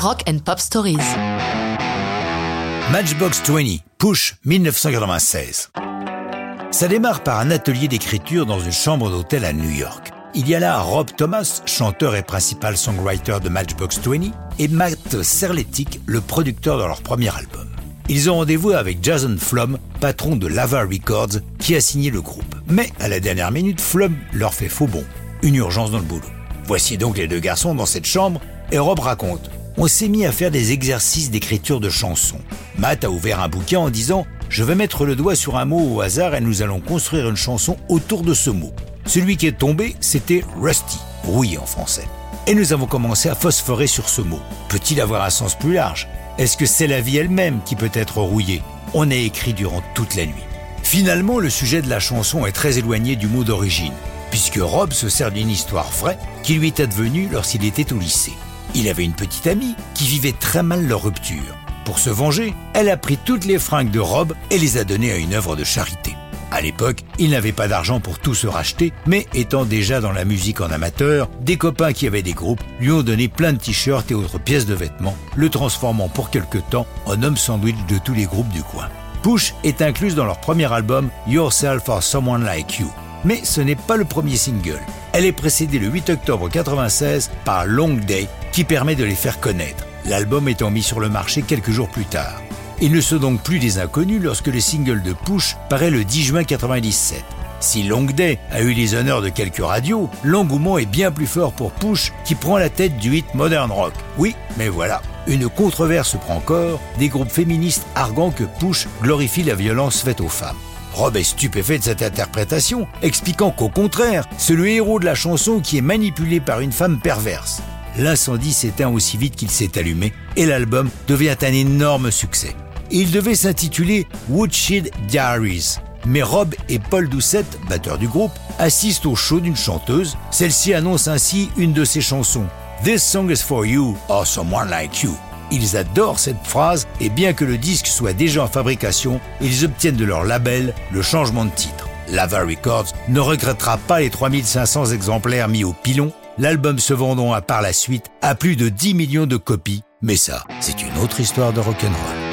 Rock and Pop Stories. Matchbox 20, Push 1996. Ça démarre par un atelier d'écriture dans une chambre d'hôtel à New York. Il y a là Rob Thomas, chanteur et principal songwriter de Matchbox 20, et Matt Serletic, le producteur de leur premier album. Ils ont rendez-vous avec Jason Flom, patron de Lava Records, qui a signé le groupe. Mais à la dernière minute, Flom leur fait faux bon. Une urgence dans le boulot. Voici donc les deux garçons dans cette chambre, et Rob raconte. On s'est mis à faire des exercices d'écriture de chansons. Matt a ouvert un bouquin en disant Je vais mettre le doigt sur un mot au hasard et nous allons construire une chanson autour de ce mot. Celui qui est tombé, c'était Rusty, rouillé en français. Et nous avons commencé à phosphorer sur ce mot. Peut-il avoir un sens plus large? Est-ce que c'est la vie elle-même qui peut être rouillée? On a écrit durant toute la nuit. Finalement, le sujet de la chanson est très éloigné du mot d'origine, puisque Rob se sert d'une histoire vraie qui lui est advenue lorsqu'il était au lycée. Il avait une petite amie qui vivait très mal leur rupture. Pour se venger, elle a pris toutes les fringues de Rob et les a données à une œuvre de charité. À l'époque, il n'avait pas d'argent pour tout se racheter, mais étant déjà dans la musique en amateur, des copains qui avaient des groupes lui ont donné plein de t-shirts et autres pièces de vêtements, le transformant pour quelque temps en homme sandwich de tous les groupes du coin. Push est incluse dans leur premier album Yourself or Someone Like You. Mais ce n'est pas le premier single. Elle est précédée le 8 octobre 1996 par Long Day qui permet de les faire connaître, l'album étant mis sur le marché quelques jours plus tard. Ils ne sont donc plus des inconnus lorsque le single de Push paraît le 10 juin 1997. Si Long Day a eu les honneurs de quelques radios, l'engouement est bien plus fort pour Push qui prend la tête du hit Modern Rock. Oui, mais voilà, une controverse prend corps, des groupes féministes arguant que Push glorifie la violence faite aux femmes. Rob est stupéfait de cette interprétation, expliquant qu'au contraire, c'est le héros de la chanson qui est manipulé par une femme perverse. L'incendie s'éteint aussi vite qu'il s'est allumé et l'album devient un énorme succès. Il devait s'intituler Woodshed Diaries. Mais Rob et Paul Doucette, batteurs du groupe, assistent au show d'une chanteuse. Celle-ci annonce ainsi une de ses chansons, This song is for you or someone like you. Ils adorent cette phrase et bien que le disque soit déjà en fabrication, ils obtiennent de leur label le changement de titre. Lava Records ne regrettera pas les 3500 exemplaires mis au pilon, l'album se vendant à par la suite à plus de 10 millions de copies. Mais ça, c'est une autre histoire de rock'n'roll.